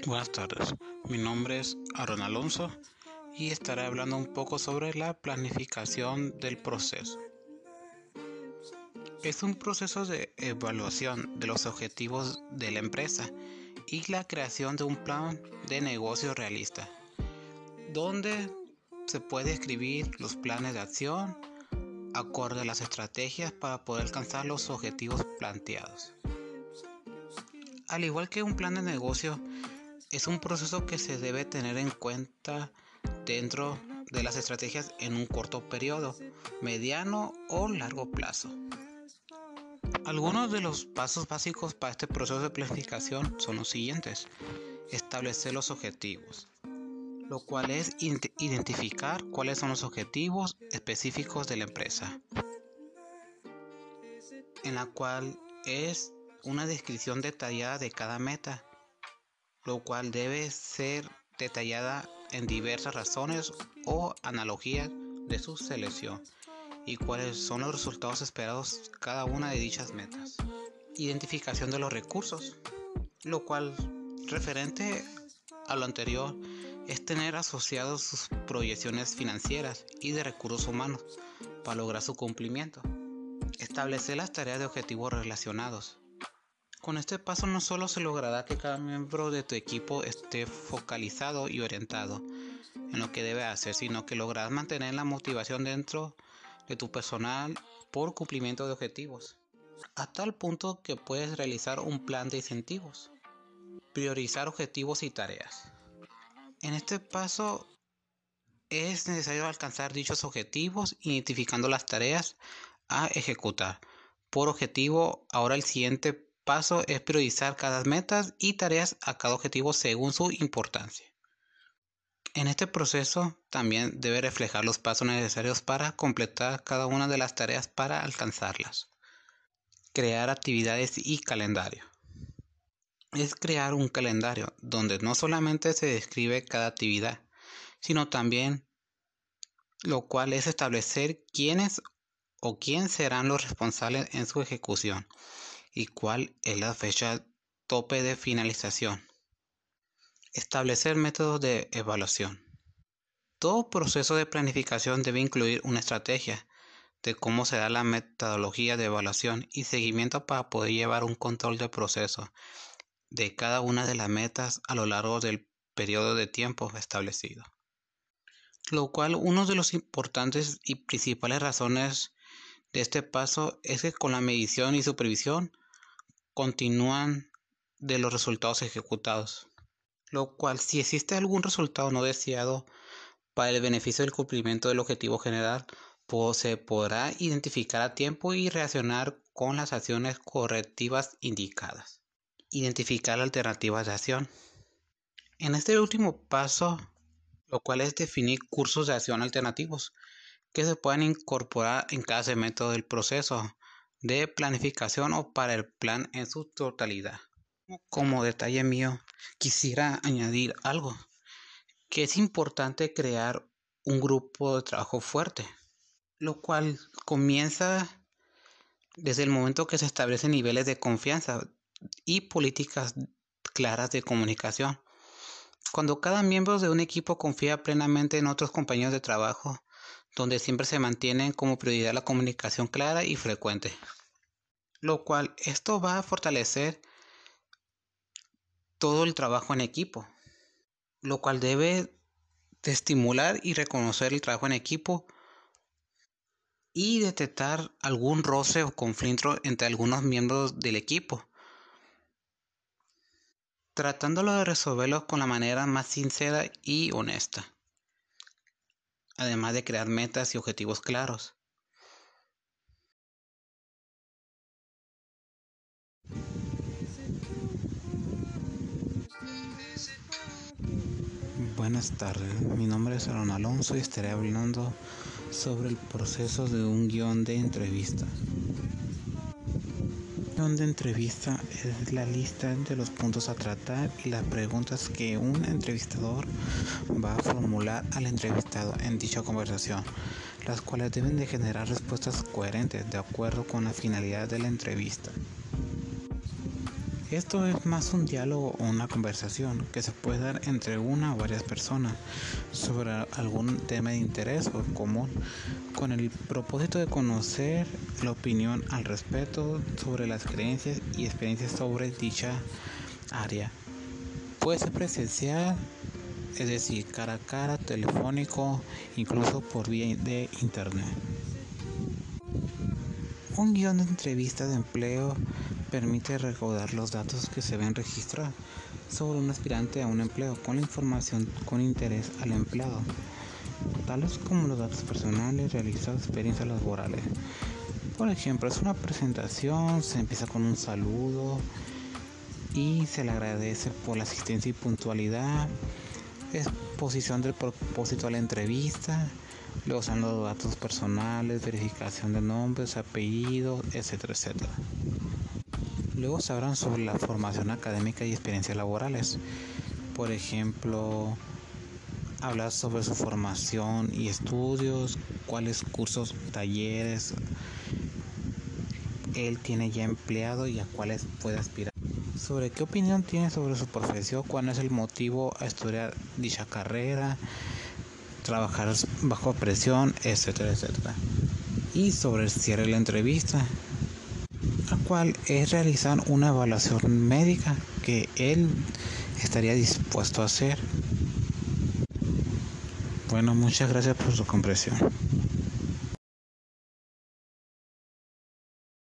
Buenas tardes, mi nombre es Aaron Alonso y estaré hablando un poco sobre la planificación del proceso. Es un proceso de evaluación de los objetivos de la empresa y la creación de un plan de negocio realista, donde se puede escribir los planes de acción acorde a las estrategias para poder alcanzar los objetivos planteados. Al igual que un plan de negocio, es un proceso que se debe tener en cuenta dentro de las estrategias en un corto periodo, mediano o largo plazo. Algunos de los pasos básicos para este proceso de planificación son los siguientes. Establecer los objetivos, lo cual es identificar cuáles son los objetivos específicos de la empresa, en la cual es una descripción detallada de cada meta lo cual debe ser detallada en diversas razones o analogías de su selección y cuáles son los resultados esperados cada una de dichas metas. Identificación de los recursos, lo cual referente a lo anterior es tener asociados sus proyecciones financieras y de recursos humanos para lograr su cumplimiento. Establecer las tareas de objetivos relacionados, con este paso no solo se logrará que cada miembro de tu equipo esté focalizado y orientado en lo que debe hacer, sino que lograrás mantener la motivación dentro de tu personal por cumplimiento de objetivos, a tal punto que puedes realizar un plan de incentivos, priorizar objetivos y tareas. En este paso es necesario alcanzar dichos objetivos identificando las tareas a ejecutar. Por objetivo, ahora el siguiente paso es priorizar cada metas y tareas a cada objetivo según su importancia. En este proceso también debe reflejar los pasos necesarios para completar cada una de las tareas para alcanzarlas. Crear actividades y calendario. Es crear un calendario donde no solamente se describe cada actividad, sino también lo cual es establecer quiénes o quién serán los responsables en su ejecución y cuál es la fecha tope de finalización. Establecer métodos de evaluación. Todo proceso de planificación debe incluir una estrategia de cómo se da la metodología de evaluación y seguimiento para poder llevar un control del proceso de cada una de las metas a lo largo del periodo de tiempo establecido. Lo cual, uno de los importantes y principales razones de este paso es que con la medición y supervisión continúan de los resultados ejecutados, lo cual si existe algún resultado no deseado para el beneficio del cumplimiento del objetivo general, pues se podrá identificar a tiempo y reaccionar con las acciones correctivas indicadas. Identificar alternativas de acción. En este último paso, lo cual es definir cursos de acción alternativos que se puedan incorporar en cada segmento del proceso de planificación o para el plan en su totalidad. Como detalle mío, quisiera añadir algo, que es importante crear un grupo de trabajo fuerte, lo cual comienza desde el momento que se establecen niveles de confianza y políticas claras de comunicación. Cuando cada miembro de un equipo confía plenamente en otros compañeros de trabajo, donde siempre se mantiene como prioridad la comunicación clara y frecuente. Lo cual esto va a fortalecer todo el trabajo en equipo, lo cual debe de estimular y reconocer el trabajo en equipo y detectar algún roce o conflicto entre algunos miembros del equipo, tratándolo de resolverlo con la manera más sincera y honesta además de crear metas y objetivos claros. Buenas tardes, mi nombre es Aaron Alonso y estaré hablando sobre el proceso de un guion de entrevista de entrevista es la lista de los puntos a tratar y las preguntas que un entrevistador va a formular al entrevistado en dicha conversación, las cuales deben de generar respuestas coherentes de acuerdo con la finalidad de la entrevista. Esto es más un diálogo o una conversación que se puede dar entre una o varias personas sobre algún tema de interés o común con el propósito de conocer la opinión al respecto sobre las creencias y experiencias sobre dicha área. Puede ser presencial, es decir, cara a cara, telefónico, incluso por vía de internet. Un guion de entrevista de empleo permite recaudar los datos que se ven registrados sobre un aspirante a un empleo con la información con interés al empleado, tales como los datos personales, realizados, experiencias laborales. Por ejemplo, es una presentación, se empieza con un saludo y se le agradece por la asistencia y puntualidad, exposición del propósito a la entrevista, luego son datos personales, verificación de nombres, apellidos, etcétera, etcétera. Luego se hablan sobre la formación académica y experiencias laborales. Por ejemplo, hablar sobre su formación y estudios, cuáles cursos, talleres él tiene ya empleado y a cuáles puede aspirar. Sobre qué opinión tiene sobre su profesión, cuál es el motivo a estudiar dicha carrera, trabajar bajo presión, etcétera, etcétera. Y sobre el cierre de la entrevista, cual es realizar una evaluación médica que él estaría dispuesto a hacer. Bueno, muchas gracias por su comprensión.